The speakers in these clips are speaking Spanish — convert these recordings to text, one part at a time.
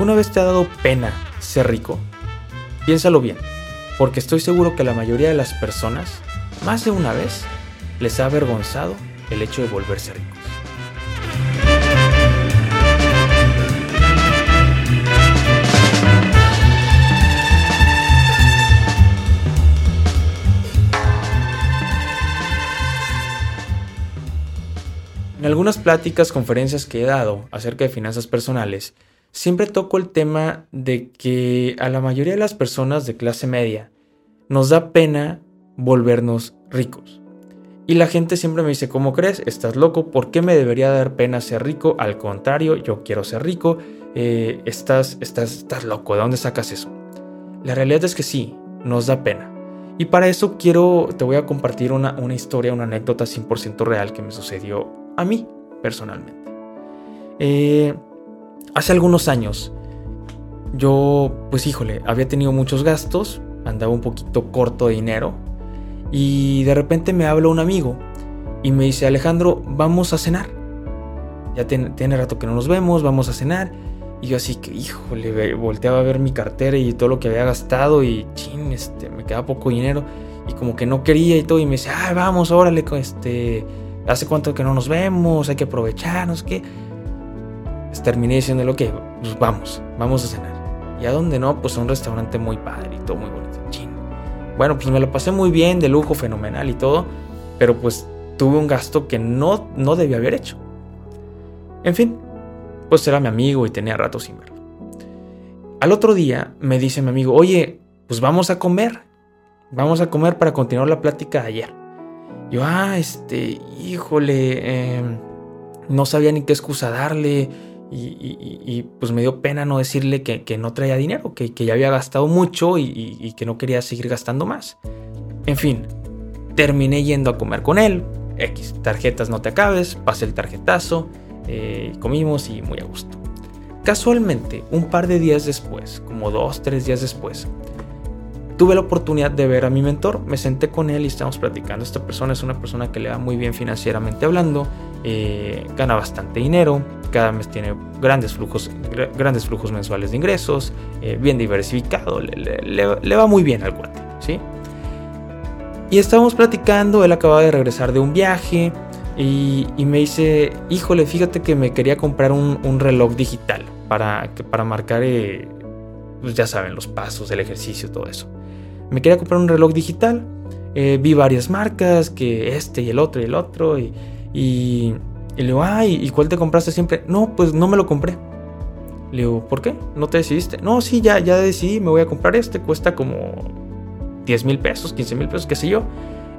¿Alguna vez te ha dado pena ser rico? Piénsalo bien, porque estoy seguro que la mayoría de las personas, más de una vez, les ha avergonzado el hecho de volverse ricos. En algunas pláticas, conferencias que he dado acerca de finanzas personales, siempre toco el tema de que a la mayoría de las personas de clase media nos da pena volvernos ricos. Y la gente siempre me dice, ¿cómo crees? ¿Estás loco? ¿Por qué me debería dar pena ser rico? Al contrario, yo quiero ser rico. Eh, estás, estás, estás loco. ¿De dónde sacas eso? La realidad es que sí, nos da pena. Y para eso quiero, te voy a compartir una, una historia, una anécdota 100% real que me sucedió a mí personalmente. Eh, hace algunos años, yo, pues híjole, había tenido muchos gastos, andaba un poquito corto de dinero y de repente me habla un amigo y me dice, Alejandro, vamos a cenar. Ya tiene, rato que no nos vemos, vamos a cenar. Y yo así que, híjole, volteaba a ver mi cartera y todo lo que había gastado y, chin, este, me quedaba poco dinero. Y como que no quería y todo. Y me dice, ay, vamos, órale, este, hace cuánto que no nos vemos, hay que aprovecharnos, que... Pues terminé diciéndole, ok, pues vamos, vamos a cenar. Y a dónde no, pues a un restaurante muy padre y todo muy bonito. Chin. Bueno, pues me lo pasé muy bien, de lujo, fenomenal y todo, pero pues tuve un gasto que no, no debía haber hecho. En fin, pues era mi amigo y tenía rato sin verlo. Al otro día me dice mi amigo, oye, pues vamos a comer. Vamos a comer para continuar la plática de ayer. Yo, ah, este, híjole, em, no sabía ni qué excusa darle. Y, pues me dio pena no decirle que, no traía dinero, que, ya había gastado mucho y, que no quería seguir gastando más. En fin, terminé yendo a comer con él. X, tarjetas no te acabes, pasé el tarjetazo, eh, comimos y muy a gusto. Casualmente, un par de días después, como dos, tres días después, tuve la oportunidad de ver a mi mentor, me senté con él y estamos platicando. Esta persona es una persona que le va muy bien financieramente hablando, eh, gana bastante dinero, cada mes tiene grandes flujos, grandes flujos mensuales de ingresos, eh, bien diversificado, le, va muy bien al cuate, ¿sí? Y estábamos platicando, él acababa de regresar de un viaje y, me dice, híjole, fíjate que me quería comprar un, reloj digital para, para marcar, eh, pues ya saben, los pasos, el ejercicio, todo eso me quería comprar un reloj digital. Eh, vi varias marcas, que este y el otro y el otro. Y, y, le digo, ay, ¿y cuál te compraste siempre? No, pues no me lo compré. Le digo, ¿por qué? ¿No te decidiste? No, sí, ya, ya decidí, me voy a comprar este. Cuesta como 10 mil pesos, 15 mil pesos, qué sé yo.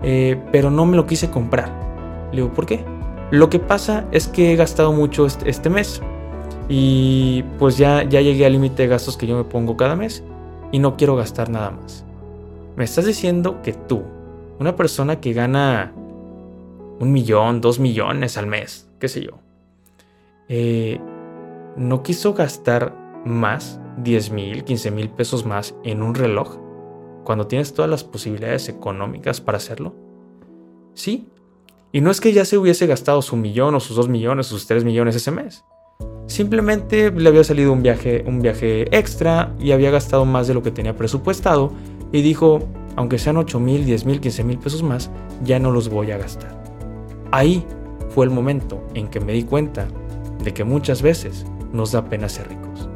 Eh, pero no me lo quise comprar. Le digo, ¿por qué? Lo que pasa es que he gastado mucho este, este mes. Y pues ya, ya llegué al límite de gastos que yo me pongo cada mes. Y no quiero gastar nada más. Me estás diciendo que tú, una persona que gana un millón, dos millones al mes, qué sé yo, eh, no quiso gastar más, 10 mil, 15 mil pesos más en un reloj, cuando tienes todas las posibilidades económicas para hacerlo? Sí. Y no es que ya se hubiese gastado su millón o sus dos millones sus tres millones ese mes. Simplemente le había salido un viaje, un viaje extra y había gastado más de lo que tenía presupuestado y dijo, aunque sean 8 mil, 10 mil, 15 mil pesos más, ya no los voy a gastar. Ahí fue el momento en que me di cuenta de que muchas veces nos da pena ser ricos.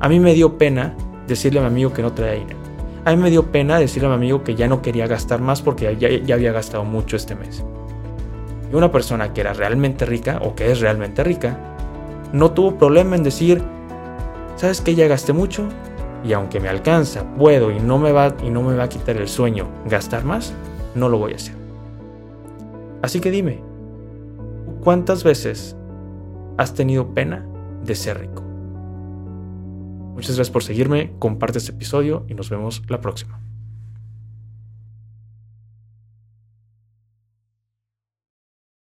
A mí me dio pena decirle a mi amigo que no traía dinero. A mí me dio pena decirle a mi amigo que ya no quería gastar más porque ya, ya había gastado mucho este mes. Y una persona que era realmente rica o que es realmente rica, no tuvo problema en decir, ¿sabes que ya gasté mucho? y aunque me alcanza, puedo y no me va y no me va a quitar el sueño gastar más, no lo voy a hacer. Así que dime, ¿cuántas veces has tenido pena de ser rico? Muchas gracias por seguirme, comparte este episodio y nos vemos la próxima.